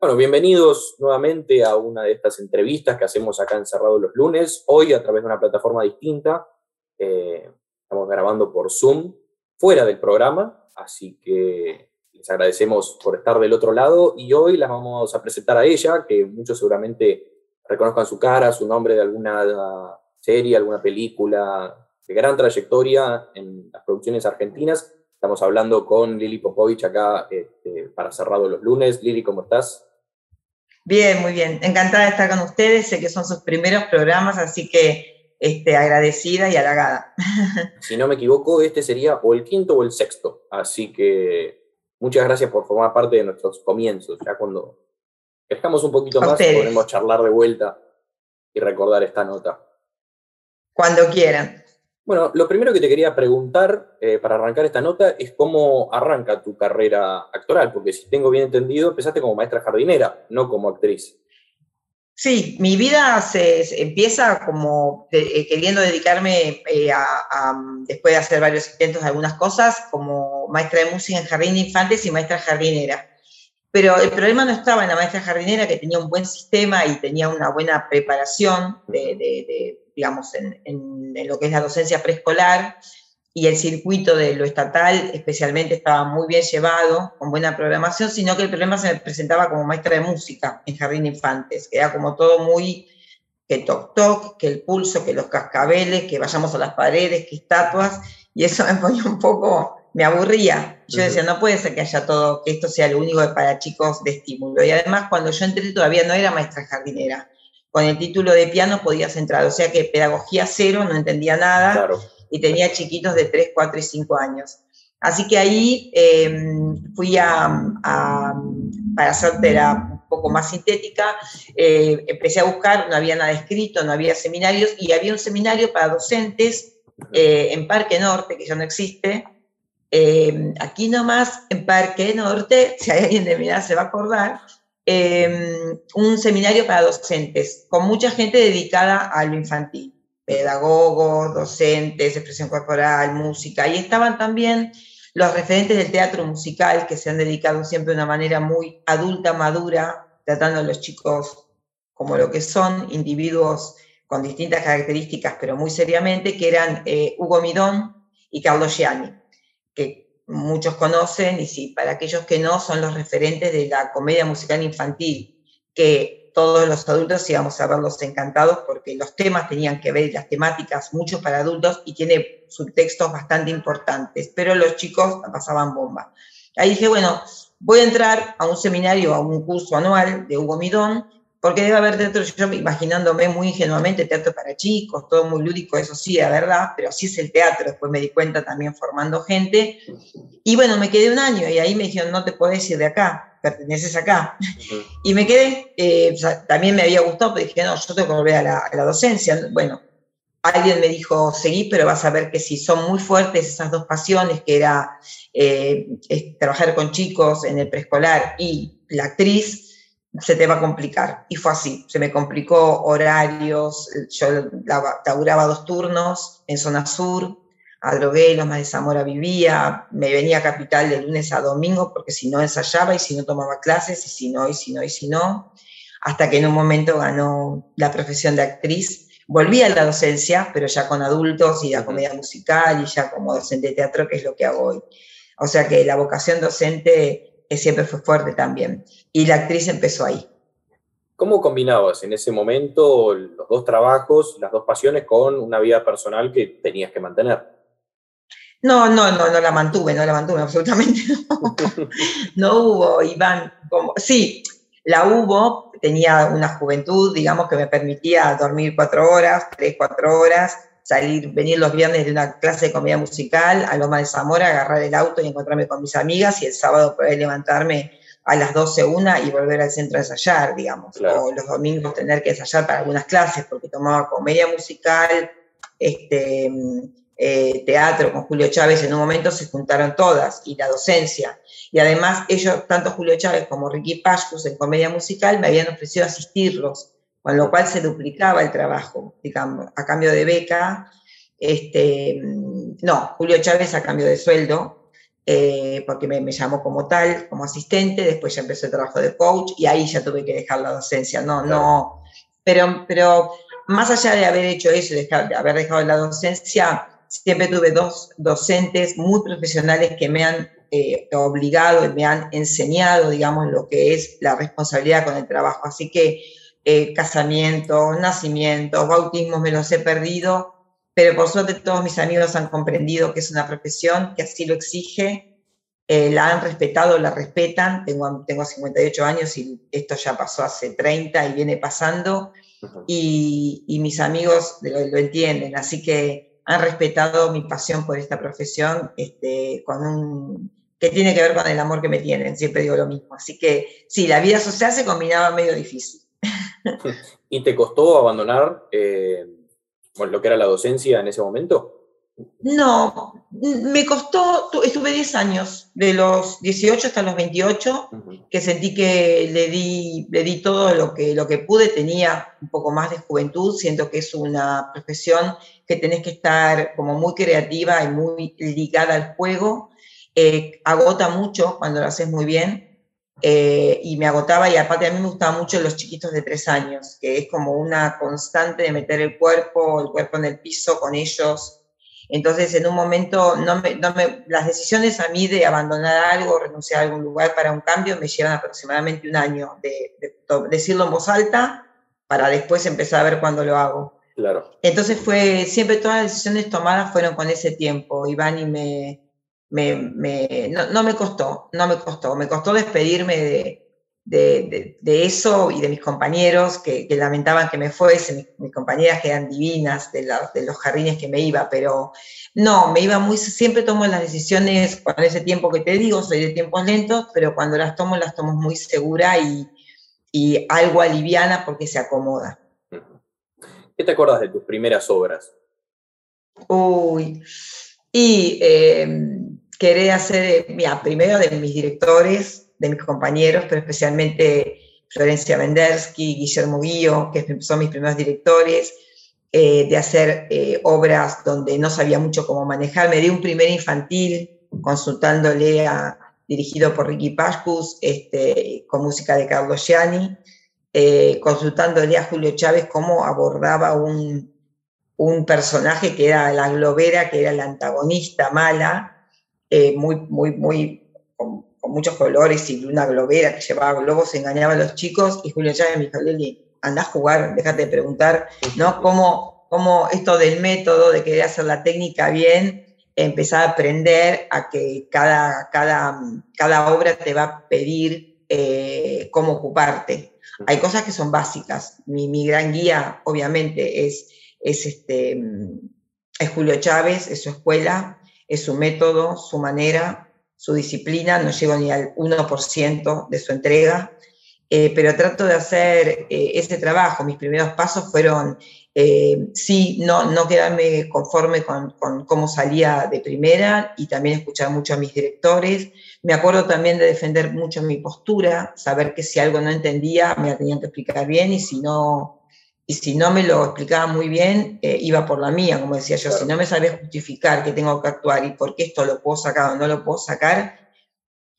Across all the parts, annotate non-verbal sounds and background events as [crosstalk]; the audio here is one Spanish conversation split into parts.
Bueno, bienvenidos nuevamente a una de estas entrevistas que hacemos acá encerrado los lunes, hoy a través de una plataforma distinta. Eh, estamos grabando por Zoom, fuera del programa, así que les agradecemos por estar del otro lado y hoy las vamos a presentar a ella, que muchos seguramente reconozcan su cara, su nombre de alguna serie, alguna película de gran trayectoria en las producciones argentinas. Estamos hablando con Lili Popovich acá este, para cerrado los lunes. Lili, ¿cómo estás? Bien, muy bien. Encantada de estar con ustedes. Sé que son sus primeros programas, así que este, agradecida y halagada. [laughs] Si no me equivoco, este sería o el quinto o el sexto. Así que muchas gracias por formar parte de nuestros comienzos. Ya cuando estamos un poquito más, podremos charlar de vuelta y recordar esta nota. Cuando quieran. Bueno, lo primero que te quería preguntar eh, para arrancar esta nota es cómo arranca tu carrera actoral, porque si tengo bien entendido, empezaste como maestra jardinera, no como actriz. Sí, mi vida se, empieza como eh, queriendo dedicarme eh, a, después de hacer varios intentos de algunas cosas, como maestra de música en jardín de infantes y maestra jardinera. Pero el problema no estaba en la maestra jardinera, que tenía un buen sistema y tenía una buena preparación de digamos, en, lo que es la docencia preescolar, y el circuito de lo estatal especialmente estaba muy bien llevado, con buena programación, sino que el problema se me presentaba como maestra de música en Jardín de Infantes, que era como todo muy que toc toc, que el pulso, que los cascabeles, que vayamos a las paredes, que estatuas, y eso me ponía un poco, me aburría. Yo decía, no puede ser que haya todo, que esto sea lo único para chicos de estímulo. Y además cuando yo entré todavía no era maestra jardinera, con el título de piano podías entrar, o sea que pedagogía cero, no entendía nada, y tenía chiquitos de 3, 4 y 5 años. Así que ahí em, fui a, para hacértela un poco más sintética, eh, empecé a buscar, no había nada escrito, no había seminarios, y había un seminario para docentes eh, en Parque Norte, que ya no existe, em, aquí nomás en Parque Norte, [laughs] si hay alguien de mi edad se va a acordar, Em, un seminario para docentes, con mucha gente dedicada a lo infantil, pedagogos, docentes, expresión corporal, música, y estaban también los referentes del teatro musical que se han dedicado siempre de una manera muy adulta, madura, tratando a los chicos como lo que son, individuos con distintas características, pero muy seriamente, que eran eh, Hugo Midón y Carlos Gianni, muchos conocen, y sí, para aquellos que no, son los referentes de la comedia musical infantil, que todos los adultos íbamos a verlos encantados porque los temas tenían que ver, las temáticas, muchos para adultos, y tiene subtextos bastante importantes, pero los chicos pasaban bomba. Ahí dije, bueno, voy a entrar a un seminario, a un curso anual de Hugo Midón, porque debe haber teatro, yo imaginándome muy ingenuamente, teatro para chicos, todo muy lúdico, eso sí, es verdad, pero sí es el teatro, después me di cuenta también formando gente, y bueno, me quedé un año y ahí me dijeron, no te puedes ir de acá, perteneces acá, y me quedé, eh, también me había gustado, pero dije, no, yo tengo que volver a la, docencia, bueno, alguien me dijo, seguí, pero vas a ver que si son muy fuertes esas dos pasiones, que era eh, trabajar con chicos en el preescolar y la actriz, se te va a complicar. Y fue así, se me complicó horarios, yo laburaba dos turnos en zona sur, a Drogué, más de Zamora vivía, me venía a Capital de lunes a domingo porque si no ensayaba y si no tomaba clases y si no, y si no, y si no, hasta que en un momento ganó la profesión de actriz. Volví a la docencia, pero ya con adultos y la comedia musical y ya como docente de teatro, que es lo que hago hoy. O sea que la vocación docente que siempre fue fuerte también. Y la actriz empezó ahí. ¿Cómo combinabas en ese momento los dos trabajos, las dos pasiones con una vida personal que tenías que mantener? No, no, no, no la mantuve, no la mantuve [laughs] absolutamente. No, [laughs] no hubo, Iván, como, sí, la hubo, tenía una juventud, digamos, que me permitía dormir cuatro horas, tres, cuatro horas, salir, venir los viernes de una clase de comedia musical a Loma de Zamora, agarrar el auto y encontrarme con mis amigas y el sábado poder levantarme a las 12 una y volver al centro a ensayar, digamos. O los domingos tener que ensayar para algunas clases porque tomaba comedia musical, este, eh, teatro con Julio Chávez, en un momento se juntaron todas, y la docencia. Y además ellos, tanto Julio Chávez como Ricky Pashkus en comedia musical, me habían ofrecido asistirlos con lo cual se duplicaba el trabajo, digamos, a cambio de beca. Este, no, Julio Chávez a cambio de sueldo, eh, porque me, me, llamó como tal, como asistente, después ya empecé el trabajo de coach y ahí ya tuve que dejar la docencia. No, no, pero, pero más allá de haber hecho eso, de, de haber dejado la docencia, siempre tuve dos docentes muy profesionales que me han eh, obligado y me han enseñado, digamos, lo que es la responsabilidad con el trabajo. Así que eh, casamientos, nacimientos, bautismos me los he perdido, pero por suerte todos mis amigos han comprendido que es una profesión que así lo exige, eh, la han respetado, la respetan. Tengo, tengo 58 años y esto ya pasó hace 30 y viene pasando. y, y, mis amigos lo, lo, entienden, así que han respetado mi pasión por esta profesión este, con un, que tiene que ver con el amor que me tienen, siempre digo lo mismo. Así que sí, la vida social se combinaba medio difícil. [laughs] ¿Y te costó abandonar eh, lo que era la docencia en ese momento? No, me costó, estuve 10 años, de los 18 hasta los 28, que sentí que le di, le di todo lo que, lo que pude, tenía un poco más de juventud, siento que es una profesión que tenés que estar como muy creativa y muy ligada al juego, eh, agota mucho cuando lo haces muy bien eh, y me agotaba y aparte a mí me gustaban mucho los chiquitos de tres años, que es como una constante de meter el cuerpo, el cuerpo en el piso con ellos. Entonces en un momento no me, no me, las decisiones a mí de abandonar algo, renunciar a algún lugar para un cambio me llevan aproximadamente un año de, de, de decirlo en voz alta para después empezar a ver cuándo lo hago. Claro. Entonces fue, siempre todas las decisiones tomadas fueron con ese tiempo. Iván y me, me, me, no, no, me costó, no me costó, me costó despedirme de, de, de, eso y de mis compañeros que, que lamentaban que me fuese, mis, mis, compañeras que eran divinas de, la, de, los jardines que me iba, pero no, me iba muy, siempre tomo las decisiones con ese tiempo que te digo, soy de tiempos lentos, pero cuando las tomo las tomo muy segura y, y algo aliviana porque se acomoda. ¿Qué te acuerdas de tus primeras obras? Uy, y eh, querer hacer, mira, primero de mis directores, de mis compañeros, pero especialmente Florencia Mendersky, Guillermo Guío, que son mis primeros directores, eh, de hacer eh, obras donde no sabía mucho cómo manejar. Me di un primer infantil consultándole a, dirigido por Ricky Pascus, este, con música de Carlos Gianni, eh, consultándole a Julio Chávez cómo abordaba un, un personaje que era la globera, que era la antagonista mala, eh, muy, muy, muy, con, con, muchos colores y una globera que llevaba globos, engañaba a los chicos y Julio Chávez me dijo, Lili, anda a jugar, déjate de preguntar, ¿no? Cómo, cómo esto del método, de querer hacer la técnica bien, empezar a aprender a que cada, cada, cada obra te va a pedir eh, cómo ocuparte. Hay cosas que son básicas. Mi, mi gran guía, obviamente, es, es, este, es Julio Chávez, es su escuela, es su método, su manera, su disciplina, no llego ni al 1% de su entrega, eh, pero trato de hacer eh, ese trabajo. Mis primeros pasos fueron, eh, sí, no, no quedarme conforme con, con, cómo salía de primera y también escuchar mucho a mis directores. Me acuerdo también de defender mucho mi postura, saber que si algo no entendía me la tenían que explicar bien y si no, y si no me lo explicaba muy bien, eh, iba por la mía, como decía yo, claro. si no me sabes justificar que tengo que actuar y por qué esto lo puedo sacar o no lo puedo sacar,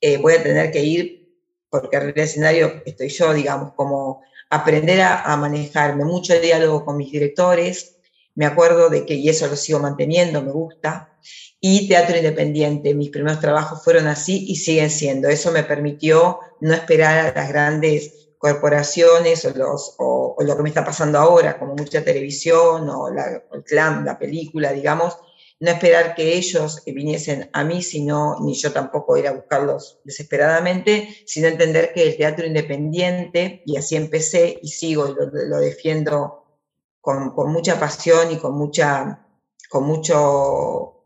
eh, voy a tener que ir, porque en el escenario estoy yo, digamos, como aprender a, a, manejarme, mucho el diálogo con mis directores, me acuerdo de que, y eso lo sigo manteniendo, me gusta, y teatro independiente, mis primeros trabajos fueron así y siguen siendo, eso me permitió no esperar a las grandes corporaciones o, los, o, lo que me está pasando ahora, como mucha televisión o la, el clan, la película, digamos, no esperar que ellos viniesen a mí, sino ni yo tampoco ir a buscarlos desesperadamente, sino entender que el teatro independiente, y así empecé y sigo y lo, lo defiendo con, con, mucha pasión y con, mucha, con, mucho,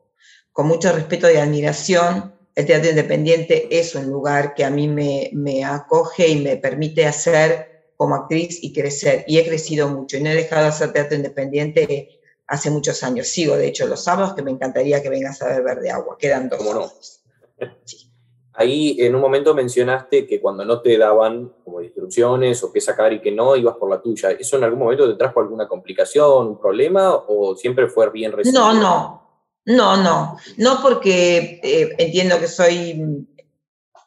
con mucho respeto y admiración, el teatro independiente es un lugar que a mí me, me, acoge y me permite hacer como actriz y crecer. Y he crecido mucho y no he dejado de hacer teatro independiente hace muchos años. Sigo, de hecho, los sábados que me encantaría que vengas a ver Verde Agua. Quedan dos. ¿Cómo no? Sí. Ahí en un momento mencionaste que cuando no te daban como instrucciones o qué sacar y que no, ibas por la tuya. ¿Eso en algún momento te trajo alguna complicación, un problema o siempre fue bien recibido? No, no, No, no, no porque eh, entiendo que soy,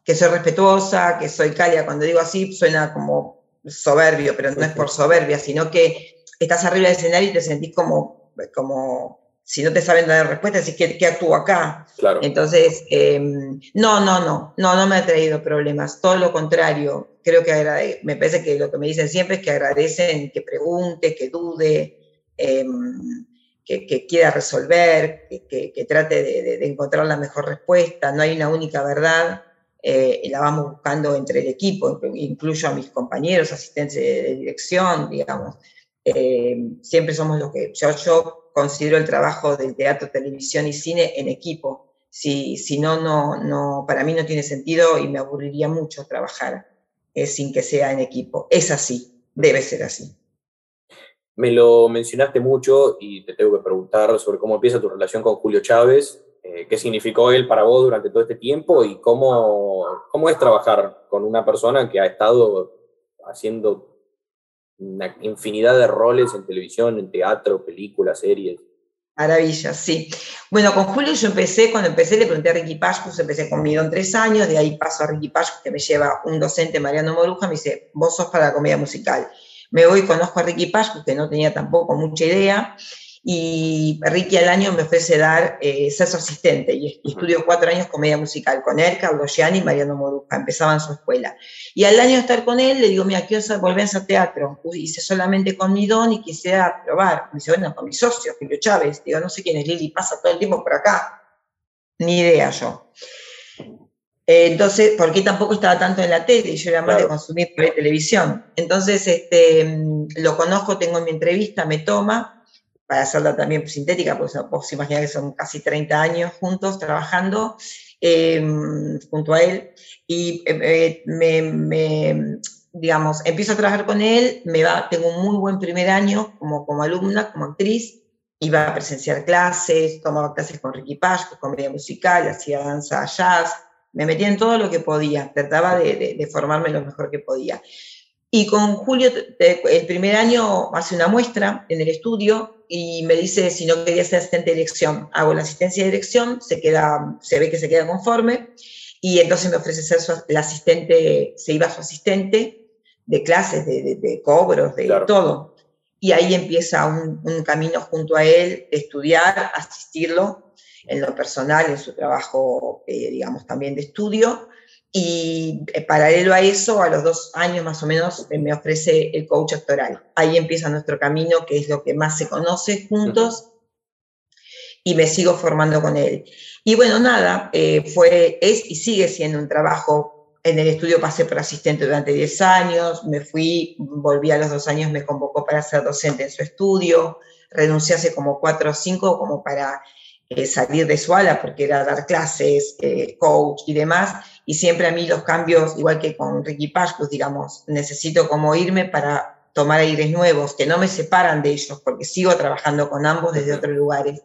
que soy respetuosa, que soy cálida. Cuando digo así suena como soberbio, pero no es por soberbia, sino que estás arriba del escenario y te sentís como, como si no te saben dar respuesta, ¿qué, qué actúo acá? Claro. Entonces, em, no, no, no, no, no me ha traído problemas, todo lo contrario. Creo que me parece que lo que me dicen siempre es que agradecen que pregunte, que dude, em, que, quiera resolver, que, trate de, encontrar la mejor respuesta. No hay una única verdad, eh, la vamos buscando entre el equipo, incluyo a mis compañeros, asistentes de, dirección, digamos. Eh, siempre somos los que yo, yo considero el trabajo del teatro, televisión y cine en equipo. Si, si no, no, no, para mí no tiene sentido y me aburriría mucho trabajar eh, sin que sea en equipo. Es así, debe ser así. Me lo mencionaste mucho y te tengo que preguntar sobre cómo empieza tu relación con Julio Chávez, eh, qué significó él para vos durante todo este tiempo y cómo, cómo es trabajar con una persona que ha estado haciendo una infinidad de roles en televisión, en teatro, películas, series. Maravilla, sí. Bueno, con Julio yo empecé, cuando empecé le pregunté a Ricky Pascus, empecé con en tres años, de ahí paso a Ricky Pascus, que me lleva un docente, Mariano Moruja, me dice, vos sos para la comedia musical. Me voy, conozco a Ricky Pascus, que no tenía tampoco mucha idea, y Ricky al año me ofrece dar, eh, ser su asistente y, estudio cuatro años comedia musical con él, Carlos Gianni y Mariano Moruca, empezaban su escuela. Y al año de estar con él le digo, mira, quiero volver a teatro, hice solamente con mi don y quisiera probar. Me dice, bueno, con mi socio, Julio Chávez, digo, no sé quién es Lili, pasa todo el tiempo por acá. Ni idea yo. Entonces, porque tampoco estaba tanto en la tele, y yo era más de consumir televisión. Entonces, este, mm, lo conozco, tengo mi entrevista, me toma, para hacerla también sintética, pues vos imaginás que son casi 30 años juntos trabajando em, junto a él, y eh, me, digamos, empiezo a trabajar con él, me va, tengo un muy buen primer año como, como alumna, como actriz, iba a presenciar clases, tomaba clases con Ricky con comedia musical, hacía danza jazz, me metía en todo lo que podía, trataba de, de formarme lo mejor que podía. Y con Julio, el primer año hace una muestra en el estudio y me dice si no quería ser asistente de dirección. Hago la asistencia de dirección, se, queda, se ve que se queda conforme y entonces me ofrece ser su, el asistente, se iba su asistente de clases, de, cobros, de todo. Y ahí empieza un, camino junto a él de estudiar, asistirlo en lo personal, en su trabajo, eh, digamos, también de estudio y eh, paralelo a eso, a los dos años más o menos, eh, me ofrece el coach actoral. Ahí empieza nuestro camino, que es lo que más se conoce juntos, y me sigo formando con él. Y bueno, nada, eh, fue, es y sigue siendo un trabajo. En el estudio pasé por asistente durante 10 años, me fui, volví a los dos años, me convocó para ser docente en su estudio, renuncié hace como cuatro o cinco como para salir de su ala, porque era dar clases, coach y demás y siempre a mí los cambios, igual que con Ricky Pascus, digamos, necesito como irme para tomar aires nuevos, que no me separan de ellos, porque sigo trabajando con ambos desde otros lugares.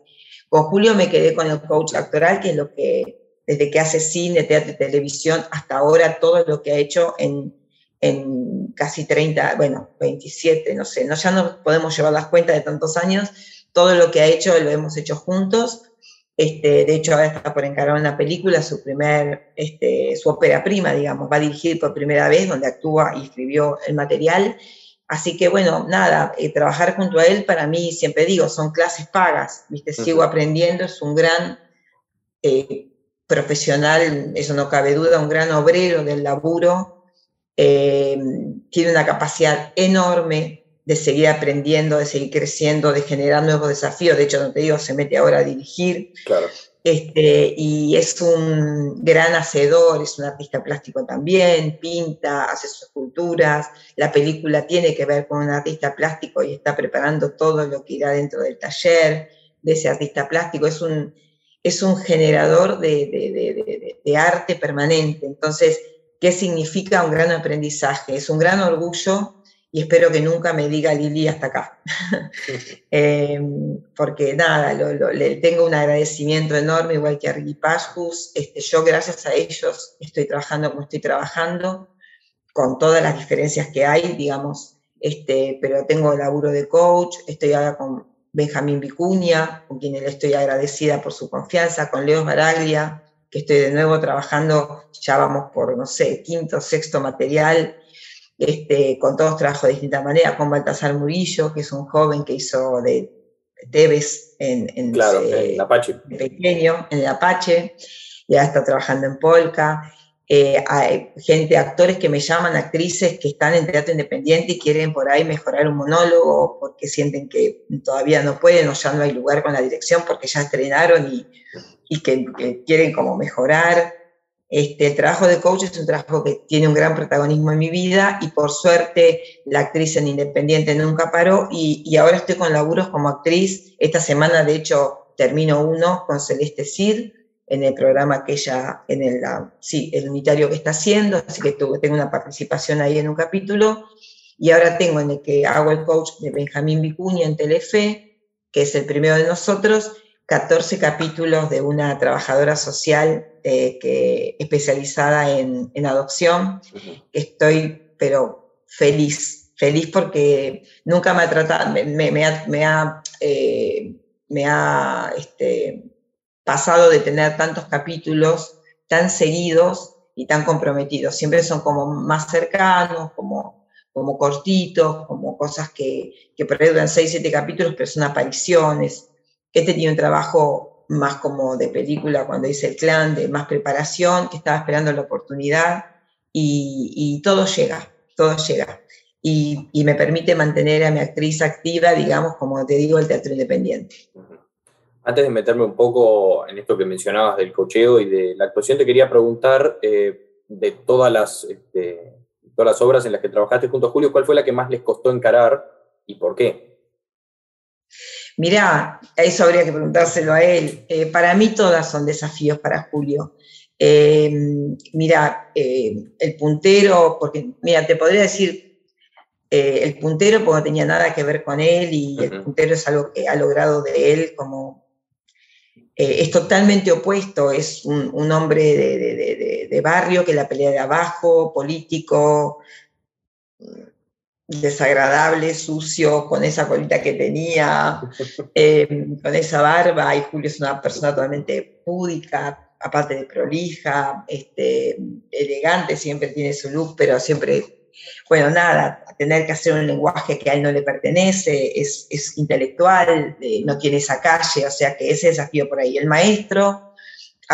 Con Julio me quedé con el coach actoral, que es lo que, desde que hace cine, teatro y televisión, hasta ahora todo lo que ha hecho en, en casi 30, bueno, 27, no sé, no, ya no podemos llevar las cuentas de tantos años, todo lo que ha hecho lo hemos hecho juntos este, de hecho, ahora está por encargar una película, su primer, este, su ópera prima, digamos, va a dirigir por primera vez, donde actúa y escribió el material. Así que bueno, nada, eh, trabajar junto a él para mí, siempre digo, son clases pagas, ¿viste? Sigo aprendiendo, es un gran eh, profesional, eso no cabe duda, un gran obrero del laburo, eh, tiene una capacidad enorme de seguir aprendiendo, de seguir creciendo, de generar nuevos desafíos. De hecho, no te digo, se mete ahora a dirigir. Claro. Este, y es un gran hacedor, es un artista plástico también, pinta, hace sus esculturas. La película tiene que ver con un artista plástico y está preparando todo lo que irá dentro del taller de ese artista plástico. Es un, es un generador de, de, de arte permanente. Entonces, ¿qué significa un gran aprendizaje? Es un gran orgullo y espero que nunca me diga Lili hasta acá. [laughs] Em, porque nada, le tengo un agradecimiento enorme, igual que a Ricky Pascus. Este, yo, gracias a ellos, estoy trabajando como estoy trabajando, con todas las diferencias que hay, digamos, este, pero tengo laburo de coach, estoy ahora con Benjamín Vicuña, con quien le estoy agradecida por su confianza, con Leo Baraglia, que estoy de nuevo trabajando, ya vamos por, no sé, quinto, sexto material, este, con todos trabajos de distinta manera, con Baltasar Murillo, que es un joven que hizo de Tevez en, en, el Apache. pequeño, en el Apache, ya está trabajando en Polka. Eh, hay gente, actores que me llaman, actrices que están en teatro independiente y quieren por ahí mejorar un monólogo porque sienten que todavía no pueden o ya no hay lugar con la dirección porque ya estrenaron y, y que, que, quieren como mejorar. Este, el trabajo de coach es un trabajo que tiene un gran protagonismo en mi vida y por suerte la actriz en Independiente nunca paró y, y ahora estoy con laburos como actriz. Esta semana, de hecho, termino uno con Celeste Cid en el programa que ella, en el, sí, el unitario que está haciendo, así que tengo una participación ahí en un capítulo. Y ahora tengo en el que hago el coach de Benjamín Vicuña en Telefe, que es el primero de nosotros, 14 capítulos de una trabajadora social eh, que, especializada en, en adopción. Estoy, pero feliz, feliz porque nunca me ha tratado, me, me, ha, me ha, eh, me ha este, pasado de tener tantos capítulos tan seguidos y tan comprometidos. Siempre son como más cercanos, como, como cortitos, como cosas que, que por ahí duran 6, 7 capítulos, pero son apariciones. Este tiene un trabajo más como de película cuando dice el clan, de más preparación, que estaba esperando la oportunidad y, todo llega, todo llega. Y, me permite mantener a mi actriz activa, digamos, como te digo, el teatro independiente. Antes de meterme un poco en esto que mencionabas del cocheo y de la actuación, te quería preguntar eh, de todas las, este, todas las obras en las que trabajaste junto a Julio, ¿cuál fue la que más les costó encarar y por qué? Mirá, eso habría que preguntárselo a él. Eh, para mí todas son desafíos para Julio. Eh, mira, eh, el puntero, porque, mira, te podría decir eh, el puntero porque no tenía nada que ver con él y uh -huh. el puntero es algo que ha logrado de él como... Eh, es totalmente opuesto, es un, un hombre de, de, de, de, barrio que la pelea de abajo, político, desagradable, sucio, con esa colita que tenía, [laughs] eh, con esa barba, y Julio es una persona totalmente púdica, aparte de prolija, este, elegante, siempre tiene su look, pero siempre, bueno, nada, tener que hacer un lenguaje que a él no le pertenece, es, es intelectual, eh, no tiene esa calle, o sea que ese desafío por ahí. El maestro,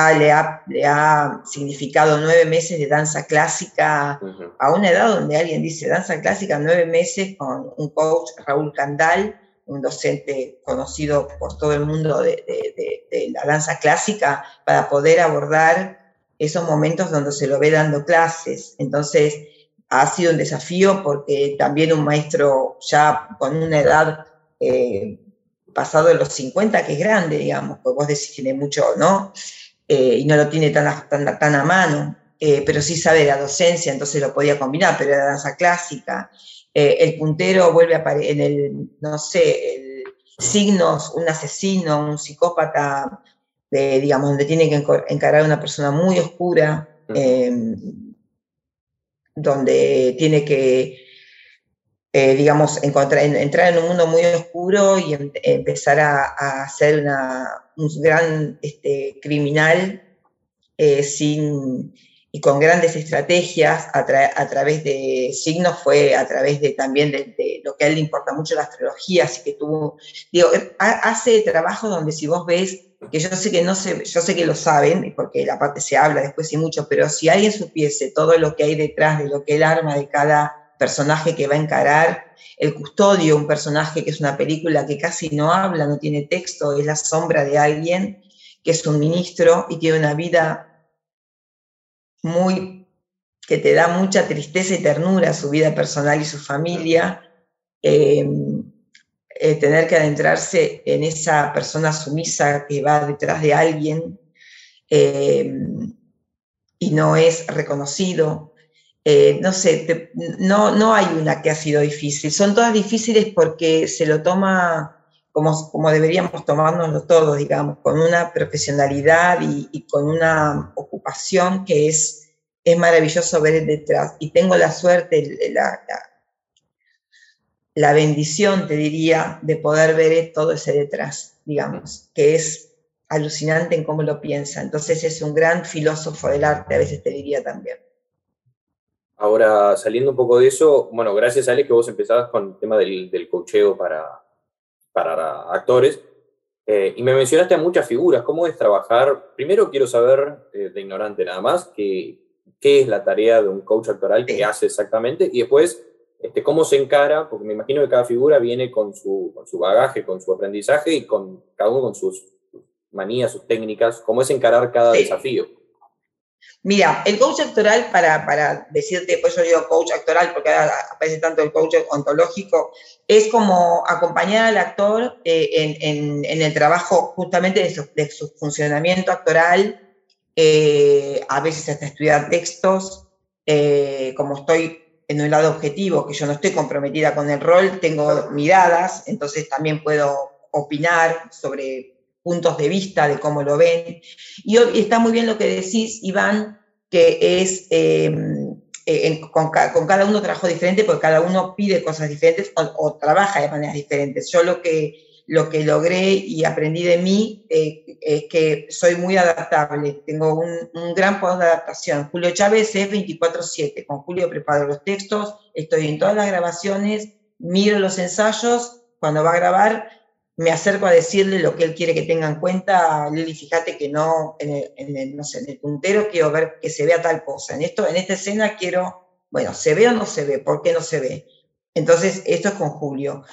Ah, le, ha, le, ha, significado nueve meses de danza clásica uh -huh. a una edad donde alguien dice danza clásica, nueve meses con un coach, Raúl Candal, un docente conocido por todo el mundo de, de, de, de, la danza clásica, para poder abordar esos momentos donde se lo ve dando clases. Entonces, ha sido un desafío porque también un maestro ya con una edad eh, pasado de los 50, que es grande, digamos, pues vos decís tiene mucho, ¿no? eh, y no lo tiene tan, tan, tan a mano, eh, pero sí sabe de la docencia, entonces lo podía combinar, pero era danza clásica. El puntero vuelve a aparecer en el, no sé, el signos, un asesino, un psicópata, de, digamos, donde tiene que encarar a una persona muy oscura, eh, donde tiene que, eh, digamos, encontrar, entrar en un mundo muy oscuro y em, empezar a, a ser una, un gran este, criminal eh, sin, y con grandes estrategias a, tra a, través de signos, fue a través de también de, de, lo que a él le importa mucho la astrología, así que tuvo, digo, hace trabajo donde si vos ves, que yo sé que no sé, yo sé que lo saben, porque la parte se habla después y mucho, pero si alguien supiese todo lo que hay detrás de lo que él arma de cada personaje que va a encarar, el custodio, un personaje que es una película que casi no habla, no tiene texto, es la sombra de alguien que es un ministro y tiene una vida muy que te da mucha tristeza y ternura, su vida personal y su familia, eh, eh, tener que adentrarse en esa persona sumisa que va detrás de alguien eh, y no es reconocido, eh, no sé, no, no hay una que ha sido difícil, son todas difíciles porque se lo toma como, como deberíamos tomárnoslo todos, digamos, con una profesionalidad y, con una ocupación que es, es maravilloso ver detrás. Y tengo la suerte, la, la, bendición, te diría, de poder ver todo ese detrás, digamos, que es alucinante en cómo lo piensa. Entonces es un gran filósofo del arte, a veces te diría también. Ahora, saliendo un poco de eso, bueno, gracias Ale que vos empezabas con el tema del, del cocheo para, para actores, eh, y me mencionaste a muchas figuras. ¿Cómo es trabajar? Primero quiero saber, eh, de ignorante nada más, qué es la tarea de un coach actoral, qué hace exactamente, y después este, cómo se encara, porque me imagino que cada figura viene con su, con su bagaje, con su aprendizaje y con cada uno con sus manías, sus técnicas, cómo es encarar cada desafío. Mira, el coach actoral, para, para decirte, pues yo digo coach actoral, porque aparece tanto el coach ontológico, es como acompañar al actor eh, en, en, el trabajo justamente de su, de su funcionamiento actoral, eh, a veces hasta estudiar textos, eh, como estoy en un lado objetivo, que yo no estoy comprometida con el rol, tengo miradas, entonces también puedo opinar sobre puntos de vista de cómo lo ven. Y, está muy bien lo que decís, Iván, que es, em, eh, con, cada uno trabajo diferente porque cada uno pide cosas diferentes o, trabaja de maneras diferentes. Yo lo que, lo que logré y aprendí de mí eh, es que soy muy adaptable, tengo un, un, gran poder de adaptación. Julio Chávez es 24/7, con Julio preparo los textos, estoy en todas las grabaciones, miro los ensayos, cuando va a grabar me acerco a decirle lo que él quiere que tenga en cuenta, Lili, fíjate que no, en el, puntero quiero ver que se vea tal cosa, en, esto, en esta escena quiero, bueno, ¿se ve o no se ve? ¿Por qué no se ve? Entonces, esto es con Julio.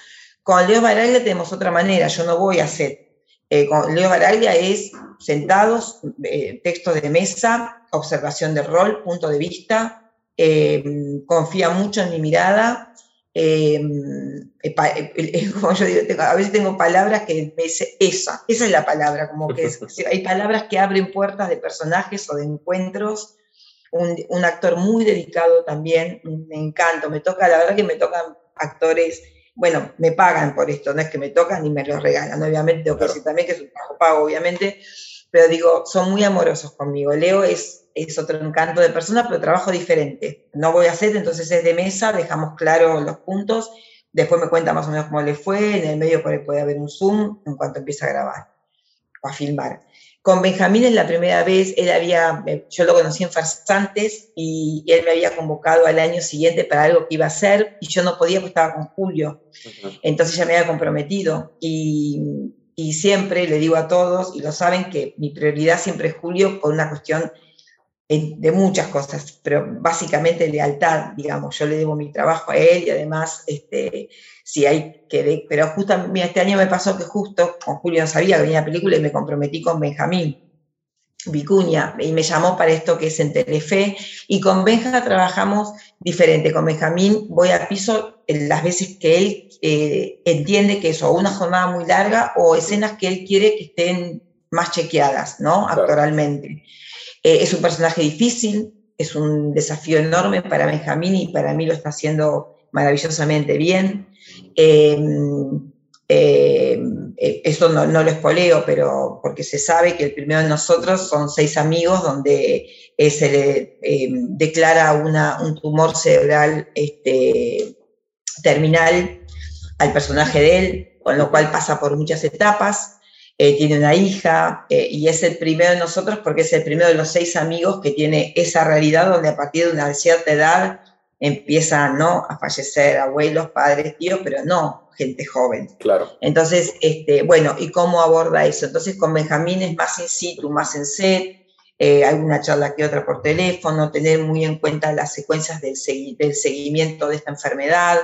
Con Leo Baraglia tenemos otra manera, yo no voy a hacer. Eh, con Leo Baraglia es sentados, eh, texto de mesa, observación de rol, punto de vista, eh, confía mucho en mi mirada, Em, [laughs] como yo digo, a veces tengo palabras que me dice esa, esa es la palabra, como que [laughs] hay palabras que abren puertas de personajes o de encuentros. Un, un, actor muy dedicado también, me encanta, me toca, la verdad que me tocan actores, bueno, me pagan por esto, no es que me tocan ni me lo regalan, obviamente, tengo que decir también que es un trabajo pago, obviamente, pero digo, son muy amorosos conmigo. Leo es es otro encanto de persona, pero trabajo diferente. No voy a hacer, entonces es de mesa, dejamos claro los puntos, después me cuenta más o menos cómo le fue, en el medio puede haber un Zoom en cuanto empieza a grabar o a filmar. Con Benjamín es la primera vez, él había, yo lo conocí en Farsantes y él me había convocado al año siguiente para algo que iba a hacer y yo no podía porque estaba con Julio. Entonces ya me había comprometido y, y siempre le digo a todos, y lo saben, que mi prioridad siempre es Julio por una cuestión de muchas cosas, pero básicamente lealtad, digamos, yo le debo mi trabajo a él y además, este, si hay que, pero justo este año me pasó que justo con Julio no sabía que venía la película y me comprometí con Benjamín Vicuña y me llamó para esto que es en Telefe y con Benja trabajamos diferente, con Benjamín voy a piso las veces que él eh, entiende que es o una jornada muy larga o escenas que él quiere que estén más chequeadas, ¿no? Actualmente. Eh, es un personaje difícil, es un desafío enorme para Benjamín y para mí lo está haciendo maravillosamente bien. Em, eh, esto no, lo espoleo, pero porque se sabe que el primero de nosotros son seis amigos donde eh, se le em, declara un tumor cerebral este, terminal al personaje de él, con lo cual pasa por muchas etapas. Eh, tiene una hija eh, y es el primero de nosotros porque es el primero de los seis amigos que tiene esa realidad donde a partir de una cierta edad empiezan ¿no? a fallecer abuelos, padres, tíos, pero no gente joven. Claro. Entonces, este, bueno, ¿y cómo aborda eso? Entonces con Benjamín es más in situ, más en set, eh, hay una charla que otra por teléfono, tener muy en cuenta las secuencias del, del seguimiento de esta enfermedad.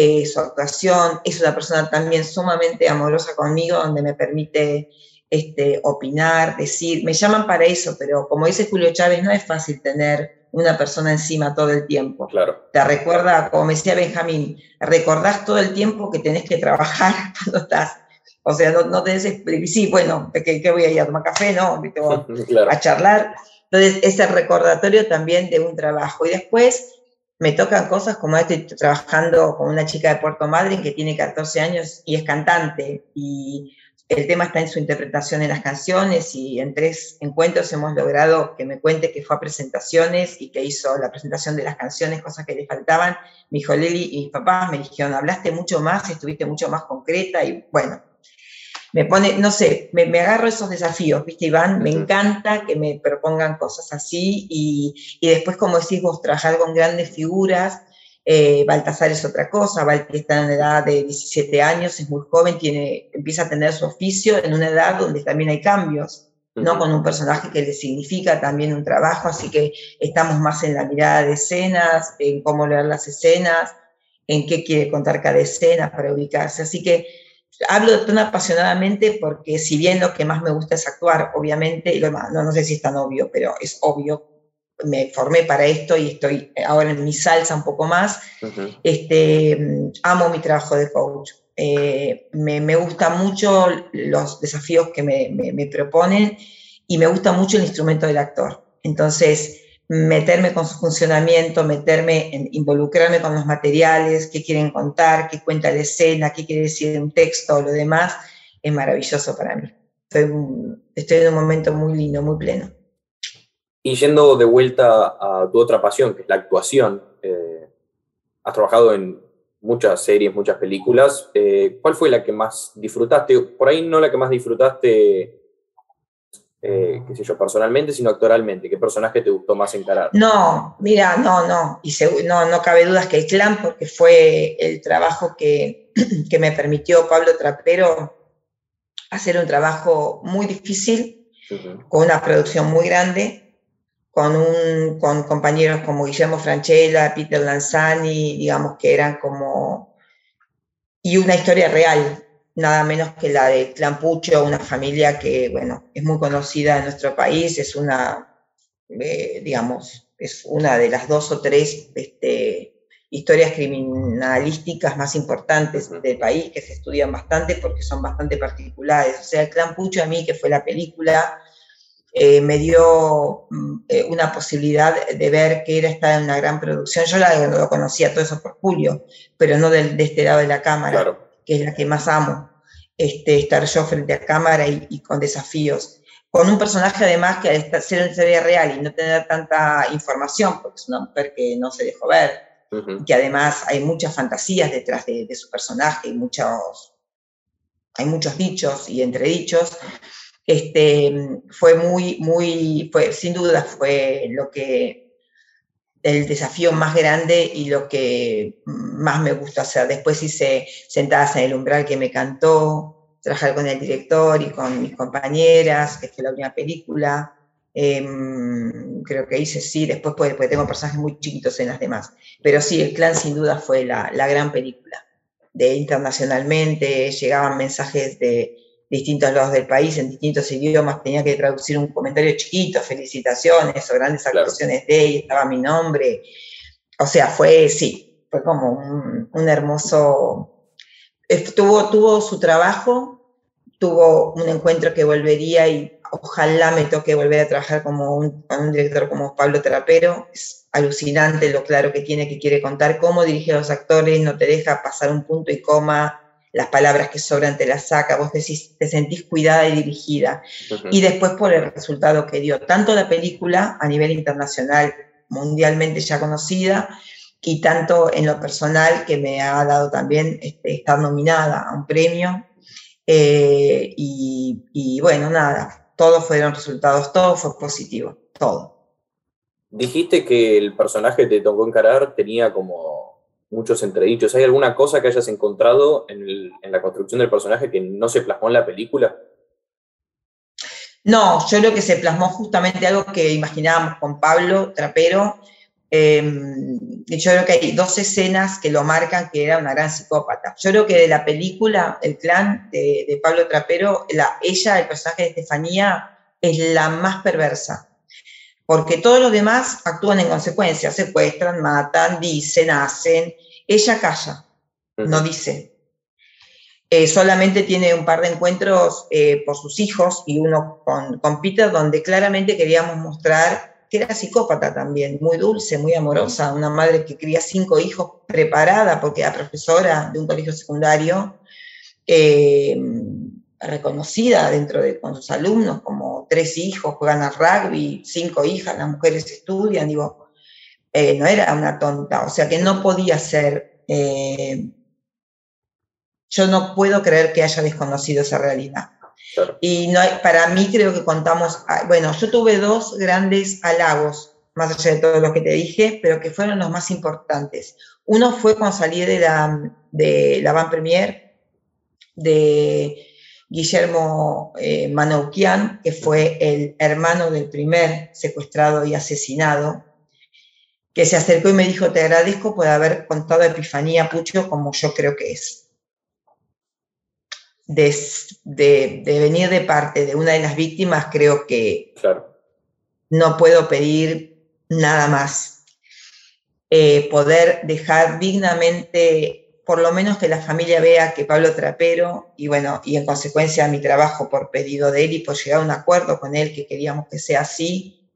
Eh, su actuación, es una persona también sumamente amorosa conmigo, donde me permite este, opinar, decir, me llaman para eso, pero como dice Julio Chávez, no es fácil tener una persona encima todo el tiempo. Claro. Te recuerda, como decía Benjamín, recordás todo el tiempo que tenés que trabajar [laughs] cuando estás. O sea, no, no tenés, sí, bueno, ¿qué, voy a ir a tomar café? No, [laughs] a charlar. Entonces, es el recordatorio también de un trabajo. Y después, me tocan cosas como estoy trabajando con una chica de Puerto Madryn que tiene 14 años y es cantante y el tema está en su interpretación en las canciones y en tres encuentros hemos logrado que me cuente que fue a presentaciones y que hizo la presentación de las canciones, cosas que le faltaban. Mi hijo Lili y mis papás me dijeron, hablaste mucho más, estuviste mucho más concreta y bueno, me pone, no sé, me, agarro esos desafíos, ¿viste, Iván? Me encanta que me propongan cosas así y, y después, como decís vos, trabajar con grandes figuras eh, Baltasar es otra cosa, Baltasar está en la edad de 17 años, es muy joven, tiene, empieza a tener su oficio en una edad donde también hay cambios, ¿no? Con un personaje que le significa también un trabajo, así que estamos más en la mirada de escenas, en cómo leer las escenas, en qué quiere contar cada escena para ubicarse. Así que hablo tan apasionadamente porque si bien lo que más me gusta es actuar, obviamente, y no, no sé si es tan obvio, pero es obvio me formé para esto y estoy ahora en mi salsa un poco más. este, amo mi trabajo de coach. Eh, me, me gustan mucho los desafíos que me, me, proponen y me gusta mucho el instrumento del actor. Entonces, meterme con su funcionamiento, meterme, en, involucrarme con los materiales, qué quieren contar, qué cuenta la escena, qué quiere decir un texto, lo demás, es maravilloso para mí. Estoy, estoy en un momento muy lindo, muy pleno. Y yendo de vuelta a tu otra pasión, que es la actuación, eh, has trabajado en muchas series, muchas películas. Eh, ¿Cuál fue la que más disfrutaste? Por ahí no la que más disfrutaste, eh, qué sé yo, personalmente, sino actoralmente. ¿Qué personaje te gustó más encarar? No, mira, no, no. Y no, no cabe dudas que el clan, porque fue el trabajo que, [clears throat] que me permitió Pablo Trapero hacer un trabajo muy difícil, con una producción muy grande con, un, con compañeros como Guillermo Franchella, Peter Lanzani, digamos que eran como... Y una historia real, nada menos que la de Clan Pucho, una familia que, bueno, es muy conocida en nuestro país, es una, eh, digamos, es una de las dos o tres este, historias criminalísticas más importantes del país, que se estudian bastante porque son bastante particulares. O sea, el Clan Pucho a mí, que fue la película, eh, me dio mm, eh, una posibilidad de ver que era estar en una gran producción. Yo la, lo conocía todo eso por Julio, pero no de, este lado de la cámara, que es la que más amo, este, estar yo frente a cámara y, con desafíos. Con un personaje además que al ser una historia real y no tener tanta información, porque es una mujer que no se dejó ver, que además hay muchas fantasías detrás de, de su personaje, y muchos, hay muchos dichos y entredichos, este, fue muy, muy, fue, sin duda fue lo que, el desafío más grande y lo que más me gustó hacer. Después hice Sentadas en el umbral que me cantó, trabajar con el director y con mis compañeras, que fue la última película. Em, creo que hice, sí, después pues, tengo personajes muy chiquitos en las demás. Pero sí, El Clan sin duda fue la, la gran película. De internacionalmente, llegaban mensajes de, distintos lados del país, en distintos idiomas, tenía que traducir un comentario chiquito, felicitaciones o grandes actuaciones de ella, estaba mi nombre. O sea, fue, sí, fue como un, hermoso... Tuvo, tuvo su trabajo, tuvo un encuentro que volvería y ojalá me toque volver a trabajar como un, con un director como Pablo Trapero. Es alucinante lo claro que tiene, que quiere contar, cómo dirige a los actores, no te deja pasar un punto y coma las palabras que sobran te las saca, vos decís, te sentís cuidada y dirigida. Y después por el resultado que dio, tanto la película a nivel internacional, mundialmente ya conocida, y tanto en lo personal que me ha dado también este, estar nominada a un premio. Eh, y, y bueno, nada, todos fueron resultados, todo fue positivo, todo. Dijiste que el personaje que te tocó encarar tenía como muchos entredichos. ¿Hay alguna cosa que hayas encontrado en, la construcción del personaje que no se plasmó en la película? No, yo creo que se plasmó justamente algo que imaginábamos con Pablo Trapero. Em, yo creo que hay dos escenas que lo marcan que era una gran psicópata. Yo creo que de la película, el clan de, Pablo Trapero, la, ella, el personaje de Estefanía, es la más perversa porque todos los demás actúan en consecuencia, secuestran, matan, dicen, hacen. Ella calla, no dice. Eh, solamente tiene un par de encuentros eh, por sus hijos y uno con, con, Peter, donde claramente queríamos mostrar que era psicópata también, muy dulce, muy amorosa, una madre que cría cinco hijos preparada porque era profesora de un colegio secundario. Eh, reconocida dentro de con sus alumnos, como tres hijos juegan al rugby, cinco hijas, las mujeres estudian, digo, eh, no era una tonta, o sea que no podía ser, eh, yo no puedo creer que haya desconocido esa realidad. Y no para mí creo que contamos, ah, bueno, yo tuve dos grandes halagos, más allá de todo lo que te dije, pero que fueron los más importantes. Uno fue cuando salí de la, de la Van Premier, de Guillermo eh, Manoukian, que fue el hermano del primer secuestrado y asesinado, que se acercó y me dijo, te agradezco por haber contado Epifanía Pucho como yo creo que es de, venir de parte de una de las víctimas, creo que no puedo pedir nada más. Eh, poder dejar dignamente, por lo menos que la familia vea que Pablo Trapero, y bueno, y en consecuencia mi trabajo por pedido de él y por llegar a un acuerdo con él, que queríamos que sea así,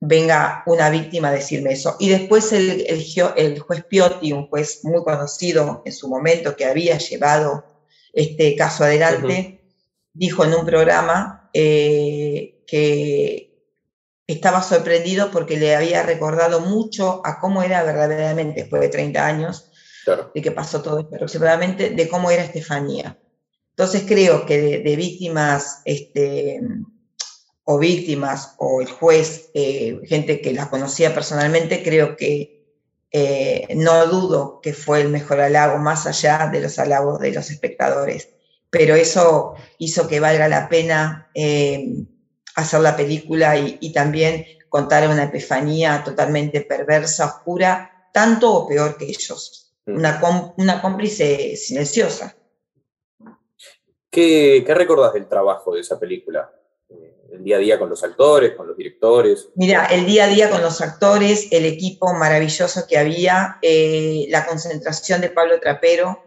venga una víctima a decirme eso. Y después el, el, el juez Piotti, un juez muy conocido en su momento, que había llevado este caso adelante, dijo en un programa eh, que estaba sorprendido porque le había recordado mucho a cómo era verdaderamente, después de 30 años, de que pasó todo esto aproximadamente, de cómo era Estefanía. Entonces creo que de, víctimas, este, o víctimas, o el juez, eh, gente que la conocía personalmente, creo que eh, no dudo que fue el mejor halago, más allá de los halagos de los espectadores, pero eso hizo que valga la pena eh, hacer la película y, también contar una epifanía totalmente perversa, oscura, tanto o peor que ellos. Una, una cómplice silenciosa. ¿Qué, ¿Qué recordás del trabajo de esa película? el día a día con los actores, con los directores? Mira, el día a día con los actores, el equipo maravilloso que había, eh, la concentración de Pablo Trapero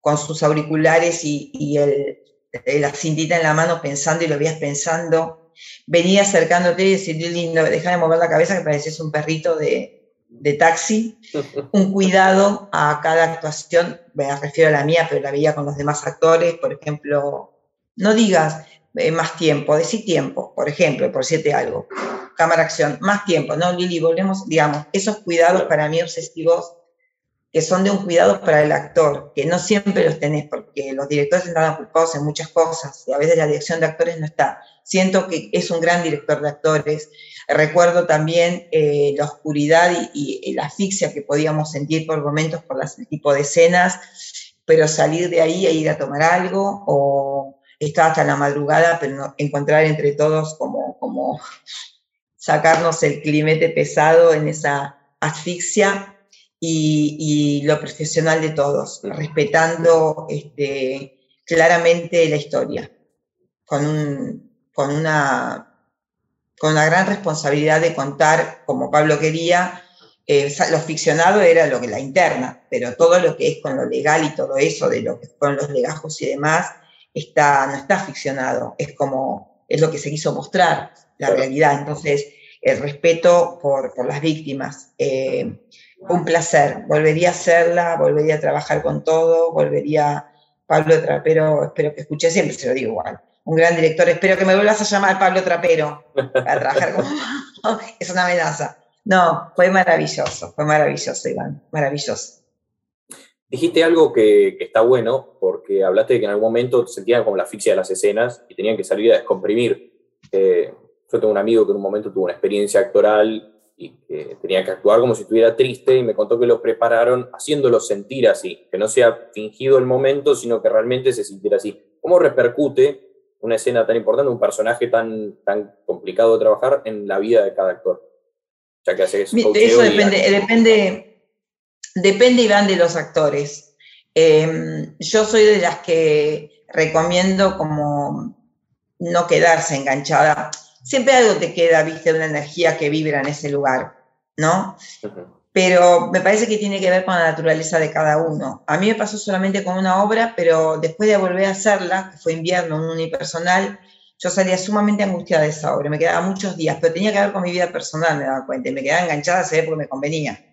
con sus auriculares y, el, la cintita en la mano pensando y lo veías pensando. Venía acercándote y decirle, lindo, deja de mover la cabeza que pareces un perrito de, de taxi. un cuidado a cada actuación, me refiero a la mía, pero la veía con los demás actores, por ejemplo, no digas, eh, más tiempo, decir tiempo, por ejemplo, por siete algo, cámara acción, más tiempo, ¿no, Lili? Volvemos, digamos, esos cuidados para mí obsesivos que son de un cuidado para el actor, que no siempre los tenés, porque los directores están ocupados en muchas cosas y a veces la dirección de actores no está. Siento que es un gran director de actores. Recuerdo también eh, la oscuridad y, la asfixia que podíamos sentir por momentos por las tipo de escenas, pero salir de ahí e ir a tomar algo o estaba hasta la madrugada, pero encontrar entre todos como, como sacarnos el climete pesado en esa asfixia y, lo profesional de todos, respetando este, claramente la historia, con, con, una, con una gran responsabilidad de contar como Pablo quería. Eh, lo ficcionado era lo que la interna, pero todo lo que es con lo legal y todo eso, de lo que fueron los legajos y demás, está, no está ficcionado, es como, es lo que se quiso mostrar, la realidad. Entonces, el respeto por, por las víctimas. Eh, un placer, volvería a hacerla, volvería a trabajar con todo, volvería, Pablo Trapero, espero que escuche, siempre se lo digo igual, un gran director, espero que me vuelvas a llamar Pablo Trapero para trabajar con... [laughs] es una amenaza. No, fue maravilloso, fue maravilloso, Iván, maravilloso. Dijiste algo que, está bueno, porque hablaste de que en algún momento sentían como la asfixia de las escenas y tenían que salir a descomprimir. Eh, yo tengo un amigo que en un momento tuvo una experiencia actoral y que tenía que actuar como si estuviera triste y me contó que lo prepararon haciéndolo sentir así, que no sea fingido el momento, sino que realmente se sintiera así. ¿Cómo repercute una escena tan importante, un personaje tan, tan complicado de trabajar en la vida de cada actor? Ya que hace eso. Depende, depende, Depende, Iván, de los actores. Em, yo soy de las que recomiendo como no quedarse enganchada. Siempre algo te queda, viste, una energía que vibra en ese lugar, ¿no? Pero me parece que tiene que ver con la naturaleza de cada uno. A mí me pasó solamente con una obra, pero después de volver a hacerla, que fue invierno, un unipersonal, yo salía sumamente angustiada de esa obra. Me quedaba muchos días, pero tenía que ver con mi vida personal, me daba cuenta. Y me quedaba enganchada, se ve porque me convenía.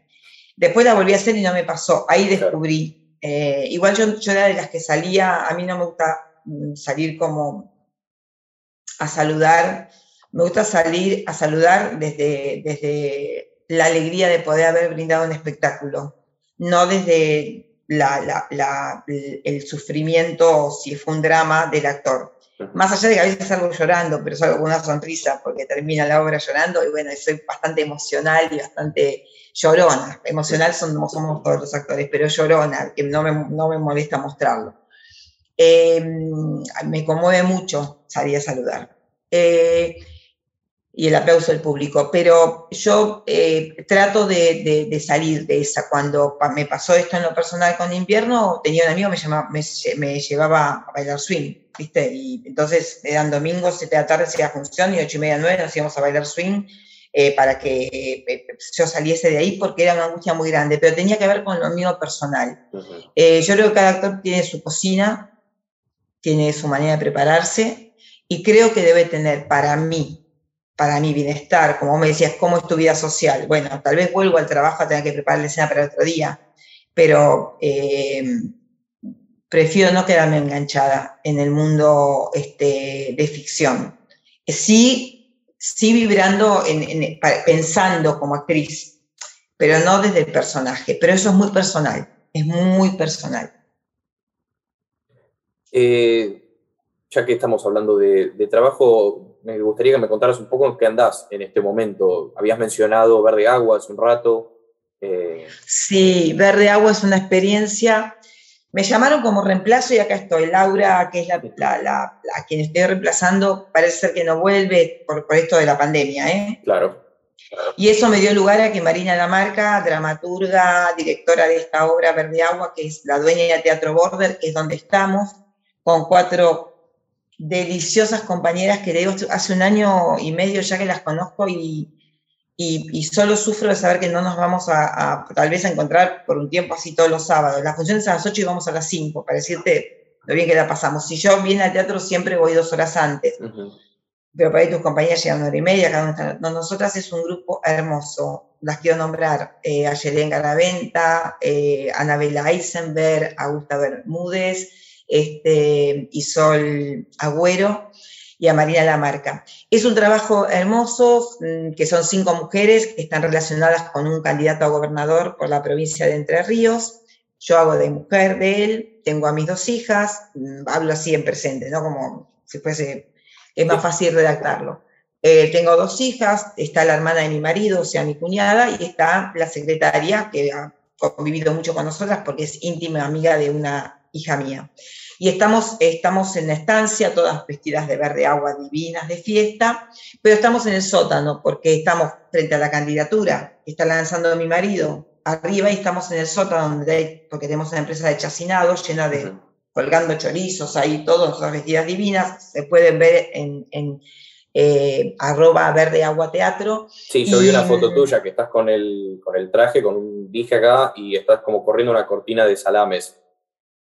Después la volví a hacer y no me pasó. Ahí descubrí. Eh, igual yo, yo era de las que salía, a mí no me gusta mm, salir como a saludar, me gusta salir a saludar desde, desde la alegría de poder haber brindado un espectáculo, no desde el sufrimiento, si fue un drama, del actor. Más allá de que a veces salgo llorando, pero salgo con una sonrisa porque termina la obra llorando y bueno, soy bastante emocional y bastante llorona. Emocional somos, somos todos los actores, pero llorona, que no me, no me molesta mostrarlo. Em, me conmueve mucho salir a saludar. Eh, y el aplauso del público, pero yo eh, trato de, salir de esa. Cuando me pasó esto en lo personal con invierno, tenía un amigo que me, me, llevaba a bailar swing, ¿viste? Y entonces eran domingos, 7 de la tarde, hacía función y 8 y media, 9 nos íbamos a bailar swing eh, para que eh, yo saliese de ahí porque era una angustia muy grande, pero tenía que ver con lo mío personal. yo creo que cada actor tiene su cocina, tiene su manera de prepararse y creo que debe tener para mí para mi bienestar, como me decías, ¿cómo es tu vida social? Bueno, tal vez vuelvo al trabajo a tener que preparar la escena para otro día, pero eh, prefiero no quedarme enganchada en el mundo este, de ficción. Sí, sí vibrando, en, pensando como actriz, pero no desde el personaje. Pero eso es muy personal, es muy personal. Eh, ya que estamos hablando de, de trabajo, me gustaría que me contaras un poco en qué andás en este momento. Habías mencionado Verde Agua hace un rato. Eh, sí, Verde Agua es una experiencia. Me llamaron como reemplazo y acá estoy. Laura, que es la, la, a quien estoy reemplazando, parece ser que no vuelve por, por esto de la pandemia. ¿eh? Claro. Y eso me dio lugar a que Marina Lamarca, dramaturga, directora de esta obra Verde Agua, que es la dueña de Teatro Border, que es donde estamos, con cuatro deliciosas compañeras que digo hace un año y medio ya que las conozco y, y, solo sufro de saber que no nos vamos a, tal vez a encontrar por un tiempo así todos los sábados. La función es a las 8 y vamos a las 5, para decirte lo bien que la pasamos. Si yo viene al teatro siempre voy dos horas antes, pero para ahí tus compañeras llegan una hora y media, cada una No, nosotras es un grupo hermoso. Las quiero nombrar eh, a Yelén Garaventa, eh, Anabela Eisenberg, Augusta Bermúdez, este, Isol Agüero y a Marina Lamarca. Es un trabajo hermoso, mm, que son cinco mujeres que están relacionadas con un candidato a gobernador por la provincia de Entre Ríos. Yo hago de mujer de él, tengo a mis dos hijas, mm, hablo así en presente, ¿no? Como si fuese, es más fácil redactarlo. Eh, tengo dos hijas, está la hermana de mi marido, o sea, mi cuñada, y está la secretaria, que ha convivido mucho con nosotras porque es íntima amiga de una hija mía. Y estamos, estamos en la estancia, todas vestidas de verde agua, divinas, de fiesta, pero estamos en el sótano porque estamos frente a la candidatura que está lanzando mi marido arriba y estamos en el sótano donde porque tenemos una empresa de chacinado llena de colgando chorizos ahí, todas las vestidas divinas, se pueden ver en, en eh, arroba verde agua teatro. Sí, yo vi una foto tuya que estás con el, con el traje, con un dije acá y estás como corriendo una cortina de salames.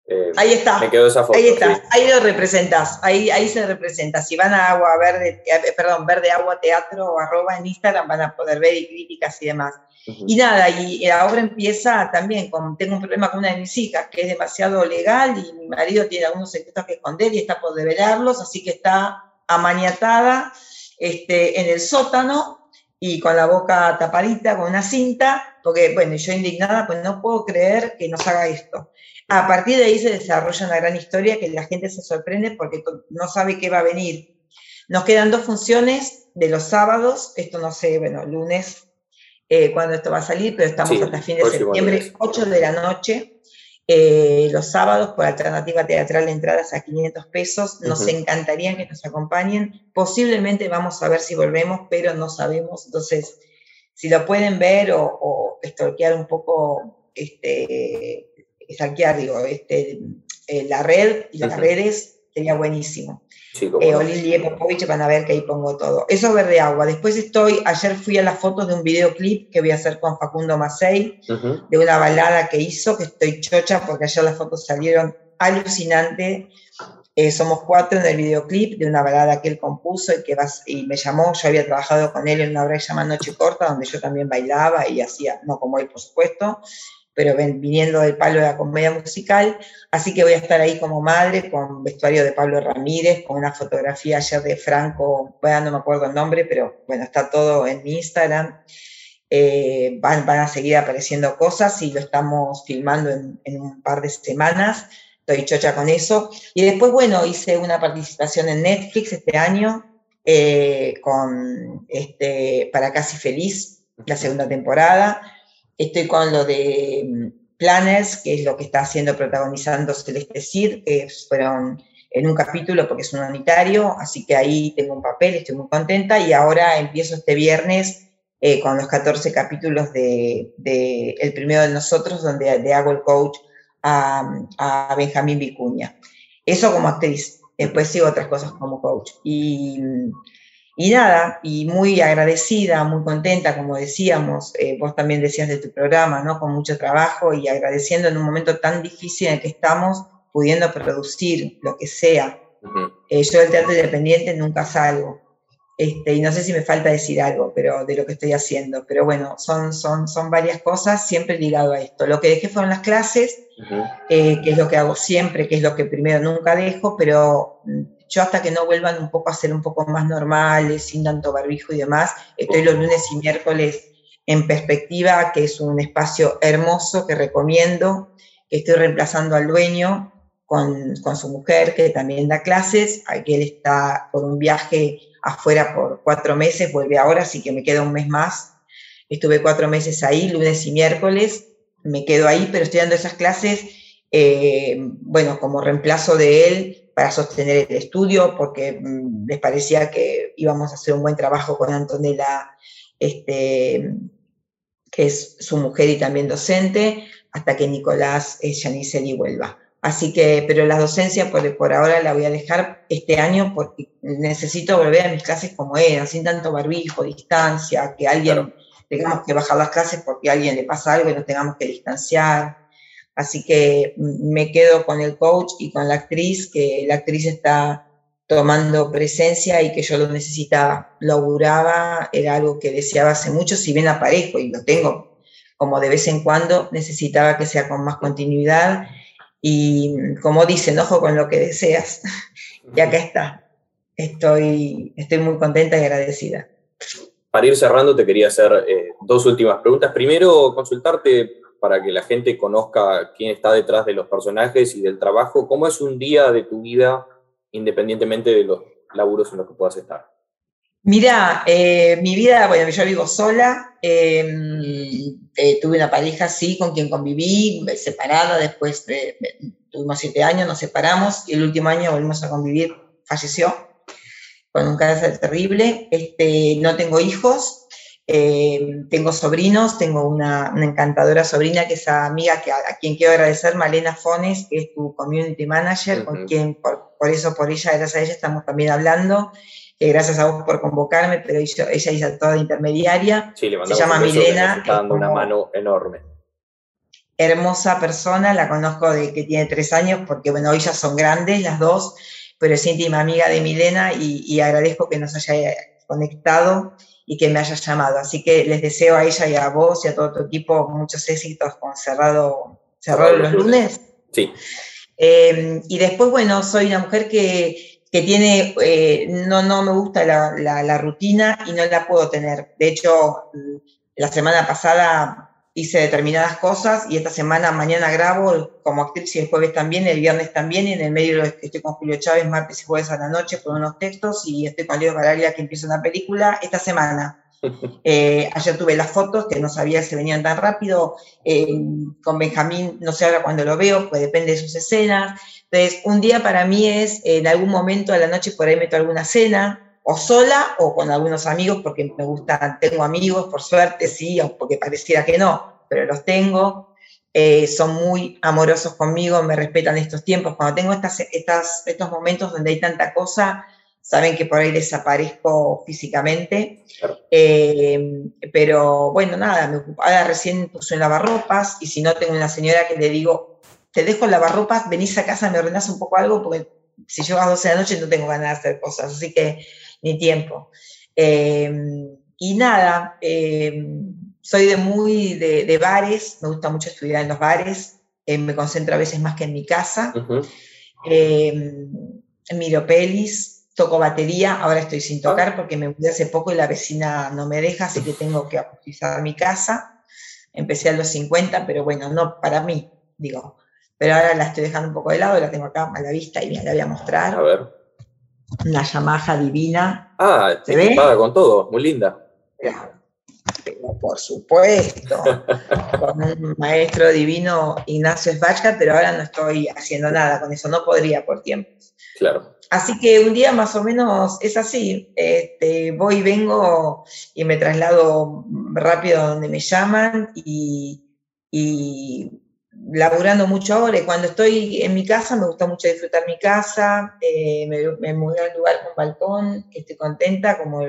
Eh, ahí está. Me quedó esa foto. Ahí está, ahí lo representas, ahí, ahí se representa. Si van a agua verde, eh, perdón, verde agua teatro arroba en Instagram van a poder ver y críticas y demás. Y nada, y la obra empieza también con, tengo un problema con una de mis hijas que es demasiado legal y mi marido tiene algunos secretos que esconder y está por develarlos, así que está amaniatada este, en el sótano y con la boca tapadita, con una cinta, porque bueno, yo indignada, pues no puedo creer que nos haga esto. A partir de ahí se desarrolla una gran historia que la gente se sorprende porque no sabe qué va a venir. Nos quedan dos funciones de los sábados, esto no sé, bueno, lunes, eh, cuando esto va a salir, pero estamos hasta fin de septiembre, 8 de la noche, eh, los sábados por alternativa teatral entradas a 500 pesos. Nos encantaría que nos acompañen. Posiblemente vamos a ver si volvemos, pero no sabemos. Entonces, si lo pueden ver o, o un poco este, saquear, digo, este, eh, la red y las redes, sería buenísimo. Sí, eh, Olivier Popovich van a ver que ahí pongo todo. Eso es verde agua. Después estoy, ayer fui a las fotos de un videoclip que voy a hacer con Facundo Macei, de una balada que hizo, que estoy chocha porque ayer las fotos salieron alucinantes. Eh, somos cuatro en el videoclip de una balada que él compuso y que vas, y me llamó. Yo había trabajado con él en una obra que se llama Noche Corta, donde yo también bailaba y hacía, no como él, por supuesto, pero viniendo del palo de la comedia musical, así que voy a estar ahí como madre con vestuario de Pablo Ramírez, con una fotografía ayer de Franco, bueno, no me acuerdo el nombre, pero bueno, está todo en mi Instagram. Eh, van, van, a seguir apareciendo cosas y lo estamos filmando en, en, un par de semanas. Estoy chocha con eso. Y después, bueno, hice una participación en Netflix este año eh, con este, Para Casi Feliz, la segunda temporada. Estoy con lo de mm, Planners, que es lo que está haciendo, protagonizando Celeste Cid, que fueron en un capítulo porque es un unitario, así que ahí tengo un papel, estoy muy contenta y ahora empiezo este viernes eh, con los 14 capítulos de, El primero de nosotros, donde le hago el coach a, a Benjamín Vicuña. Eso como actriz. Después sigo otras cosas como coach. Y y nada, y muy agradecida, muy contenta, como decíamos, eh, vos también decías de tu programa, ¿no? Con mucho trabajo y agradeciendo en un momento tan difícil en el que estamos, pudiendo producir lo que sea. Eh, yo del teatro independiente nunca salgo. Este, y no sé si me falta decir algo pero de lo que estoy haciendo, pero bueno, son, son, son varias cosas siempre ligado a esto. Lo que dejé fueron las clases, eh, que es lo que hago siempre, que es lo que primero nunca dejo, pero mm, yo hasta que no vuelvan un poco a ser un poco más normales, sin tanto barbijo y demás, estoy los lunes y miércoles en perspectiva, que es un espacio hermoso que recomiendo, que estoy reemplazando al dueño con, con su mujer, que también da clases, que él está por un viaje afuera por cuatro meses, vuelve ahora, así que me queda un mes más. Estuve cuatro meses ahí, lunes y miércoles, me quedo ahí, pero estoy dando esas clases, eh, bueno, como reemplazo de él, para sostener el estudio, porque mm, les parecía que íbamos a hacer un buen trabajo con Antonella, este, que es su mujer y también docente, hasta que Nicolás eh, Yaniceli vuelva. Así que, pero la docencia por, por, ahora la voy a dejar este año porque necesito volver a mis clases como eran, sin tanto barbijo, distancia, que alguien tengamos que bajar las clases porque a alguien le pasa algo y nos tengamos que distanciar. Así que me quedo con el coach y con la actriz, que la actriz está tomando presencia y que yo lo necesitaba, lo auguraba, era algo que deseaba hace mucho, si bien aparezco y lo tengo como de vez en cuando, necesitaba que sea con más continuidad y como dicen, ojo con lo que deseas. y acá está. Estoy, estoy muy contenta y agradecida. Para ir cerrando, te quería hacer eh, dos últimas preguntas. Primero, consultarte para que la gente conozca quién está detrás de los personajes y del trabajo. ¿Cómo es un día de tu vida independientemente de los laburos en los que puedas estar? Mira, eh, mi vida, bueno, yo vivo sola, em, eh, tuve una pareja, sí, con quien conviví, separada, después de, tuvimos siete años, nos separamos y el último año volvimos a convivir, falleció con un cáncer terrible, este, no tengo hijos, eh, tengo sobrinos, tengo una, encantadora sobrina que es amiga que, a, quien quiero agradecer, Malena Fones, que es tu community manager, con quien por, eso, por ella, gracias a ella estamos también hablando. gracias a vos por convocarme, pero ella, ella hizo toda intermediaria. Sí, le Se llama Milena. Está dando una mano enorme. Hermosa persona, la conozco de que tiene tres años, porque bueno, hoy ya son grandes las dos, pero es íntima amiga de Milena y, y agradezco que nos haya conectado y que me haya llamado. Así que les deseo a ella y a vos y a todo tu equipo muchos éxitos con Cerrado, cerrado los lunes. Sí. Eh, y después, bueno, soy una mujer que, que tiene, eh, no, no me gusta la, la, la, rutina y no la puedo tener. De hecho, la semana pasada hice determinadas cosas y esta semana, mañana grabo como actriz y el jueves también, el viernes también, y en el medio estoy con Julio Chávez martes y jueves a la noche por unos textos y estoy con Leo Baraglia que empieza una película esta semana. [laughs] Eh, ayer tuve las fotos que no sabía si venían tan rápido. Eh, con Benjamín, no sé ahora cuándo lo veo, pues depende de sus escenas. Entonces, un día para mí es en algún momento a la noche por ahí meto alguna cena, o sola o con algunos amigos, porque me gusta, tengo amigos, por suerte, sí, porque pareciera que no, pero los tengo. Eh, son muy amorosos conmigo, me respetan estos tiempos. Cuando tengo estas, estas, estos momentos donde hay tanta cosa, saben que por ahí desaparezco físicamente. Eh, pero bueno, nada, me ahora recién puse en lavarropas y si no tengo una señora que le digo, te dejo el lavarropas, venís a casa, me ordenás un poco algo, porque si yo a las 12 de la noche no tengo ganas de hacer cosas. Así que ni tiempo. Eh, y nada, eh, soy de muy de, bares, me gusta mucho estudiar en los bares, eh, me concentro a veces más que en mi casa. Em, miro pelis, toco batería, ahora estoy sin ah. tocar porque me mudé hace poco y la vecina no me deja, así que tengo que utilizar mi casa. Empecé a los 50, pero bueno, no para mí, digo. Pero ahora la estoy dejando un poco de lado, la tengo acá a la vista y la voy a mostrar. A ver. Una Yamaha divina. Ah, ¿se ve? con todo, muy linda. por supuesto, [laughs] con un maestro divino Ignacio Svachka, pero ahora no estoy haciendo nada con eso, no podría por tiempo. Claro. Así que un día más o menos es así, este, voy y vengo y me traslado rápido a donde me llaman y, y laburando mucho ahora. Y cuando estoy en mi casa, me gusta mucho disfrutar mi casa, eh, me, mudé a un lugar con balcón, estoy contenta, como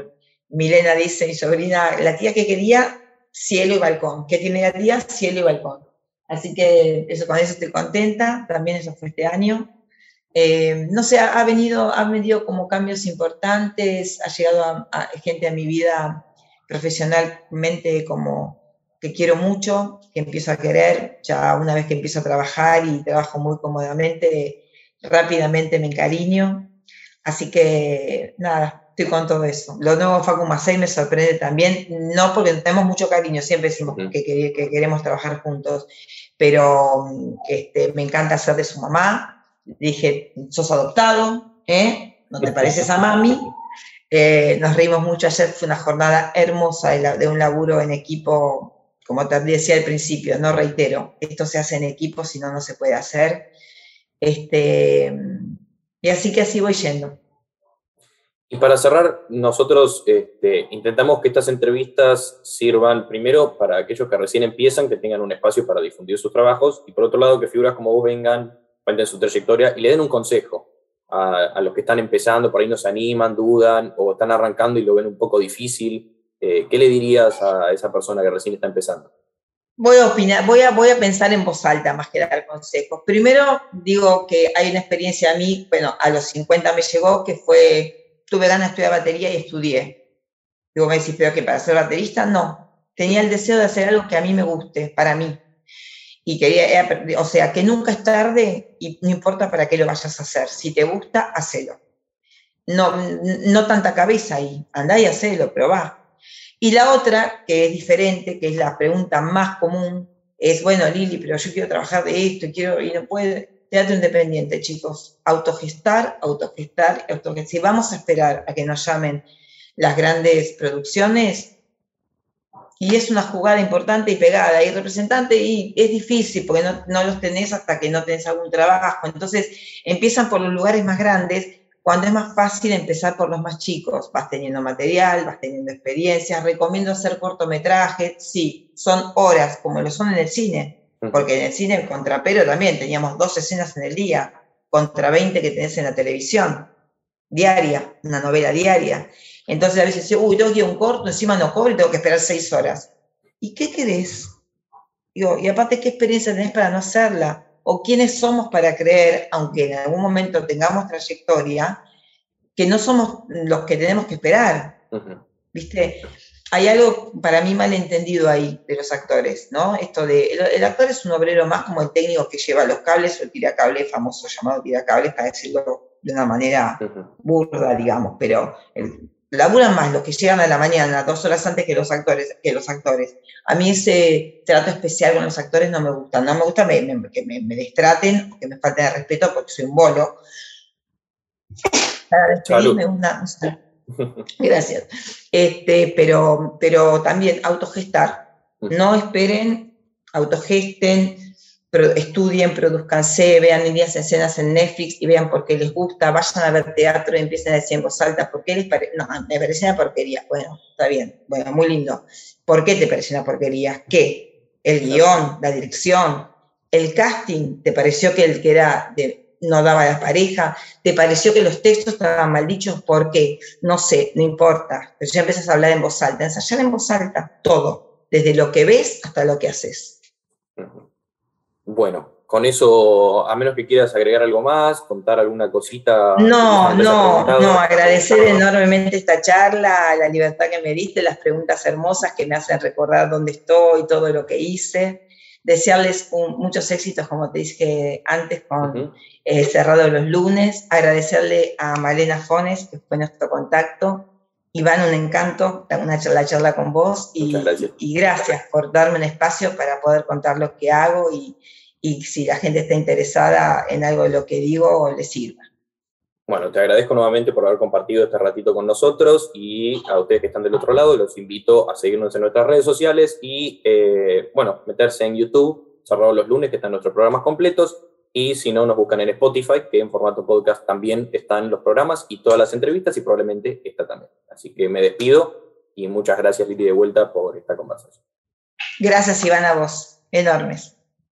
Milena dice, mi sobrina, la tía que quería, cielo y balcón. ¿Qué tiene la tía? Cielo y balcón. Así que eso, con eso estoy contenta, también eso fue este año. Eh, no sé, ha venido, ha venido como cambios importantes, ha llegado gente a mi vida profesionalmente como que quiero mucho, que empiezo a querer, ya una vez que empiezo a trabajar y trabajo muy cómodamente, rápidamente me encariño. Así que nada, estoy con todo eso. Lo nuevo Facu Masei me sorprende también, no porque tenemos mucho cariño, siempre decimos que, que, queremos trabajar juntos, pero este, me encanta ser de su mamá. Dije, sos adoptado, ¿eh? ¿No te pareces a mami? Eh, nos reímos mucho ayer, fue una jornada hermosa de, un laburo en equipo, como te decía al principio, no reitero, esto se hace en equipo, si no, no se puede hacer. Este, y así que así voy yendo. Y para cerrar, nosotros este, intentamos que estas entrevistas sirvan primero para aquellos que recién empiezan, que tengan un espacio para difundir sus trabajos, y por otro lado, que figuras como vos vengan, cuenten su trayectoria y le den un consejo a, los que están empezando, por ahí no se animan, dudan o están arrancando y lo ven un poco difícil. Eh, ¿Qué le dirías a esa persona que recién está empezando? Voy a opinar, voy a, voy a pensar en voz alta más que dar consejos. Primero digo que hay una experiencia a mí, bueno, a los 50 me llegó, que fue tuve ganas de estudiar batería y estudié. Digo, me decís, pero que para ser baterista, no. Tenía el deseo de hacer algo que a mí me guste, para mí. Y quería, o sea, que nunca es tarde y no importa para qué lo vayas a hacer. Si te gusta, hacelo. No, no tanta cabeza ahí, andá y hacelo, pero va. Y la otra, que es diferente, que es la pregunta más común, es, bueno, Lili, pero yo quiero trabajar de esto, quiero, y no puedo. Teatro independiente, chicos. Autogestar, autogestar, autogestar. Si vamos a esperar a que nos llamen las grandes producciones, y es una jugada importante y pegada, y representante, y es difícil porque no, no los tenés hasta que no tenés algún trabajo. Entonces empiezan por los lugares más grandes, cuando es más fácil empezar por los más chicos. Vas teniendo material, vas teniendo experiencias. Recomiendo hacer cortometrajes, sí, son horas, como lo son en el cine porque en el cine, el contrapero también teníamos dos escenas en el día, contra 20 que tenés en la televisión, diaria, una novela diaria. Entonces a veces uy, tengo que ir a un corto, encima no cobro y tengo que esperar seis horas. ¿Y qué querés? Digo, y aparte, ¿qué experiencia tenés para no hacerla? ¿O quiénes somos para creer, aunque en algún momento tengamos trayectoria, que no somos los que tenemos que esperar? ¿Viste? hay algo para mí mal entendido ahí de los actores, ¿no? Esto de, el, actor es un obrero más como el técnico que lleva los cables o el tiracable, famoso llamado tiracables, para decirlo de una manera burda, digamos, pero laburan más los que llegan a la mañana, dos horas antes que los actores. Que los actores. A mí ese trato especial con los actores no me gusta, no me gusta que me, me destraten, que me falten de respeto porque soy un bolo. Para despedirme, una, Gracias. Este, pero, pero también autogestar. No esperen, autogesten, estudien, produzcanse, vean líneas escenas en Netflix y vean por qué les gusta, vayan a ver teatro y empiecen a decir en voz alta, ¿por qué les parece? No, me parece una porquería. Bueno, está bien, bueno, muy lindo. ¿Por qué te parece una porquería? ¿Qué? El guion, la dirección, el casting, ¿te pareció que el que era de no daba la pareja, te pareció que los textos estaban mal dichos, ¿por qué? No sé, no importa, pero ya empiezas a hablar en voz alta, ensayar en voz alta, todo, desde lo que ves hasta lo que haces. Bueno, con eso, a menos que quieras agregar algo más, contar alguna cosita. No, no, no, agradecer enormemente esta charla, la libertad que me diste, las preguntas hermosas que me hacen recordar dónde estoy, todo lo que hice. Desearles muchos éxitos, como te dije antes, con eh, Cerrado los lunes. Agradecerle a Malena Fones, que fue nuestro contacto. Iván, un encanto, una charla, charla con vos. Y gracias. y gracias por darme un espacio para poder contar lo que hago y, y si la gente está interesada en algo de lo que digo, le sirva. Bueno, te agradezco nuevamente por haber compartido este ratito con nosotros y a ustedes que están del otro lado, los invito a seguirnos en nuestras redes sociales y, eh, bueno, meterse en YouTube, cerrado los lunes, que están nuestros programas completos, y si no, nos buscan en Spotify, que en formato podcast también están los programas y todas las entrevistas y probablemente esta también. Así que me despido y muchas gracias, Lili, de vuelta por esta conversación. Gracias, Iván, a vos. Enormes.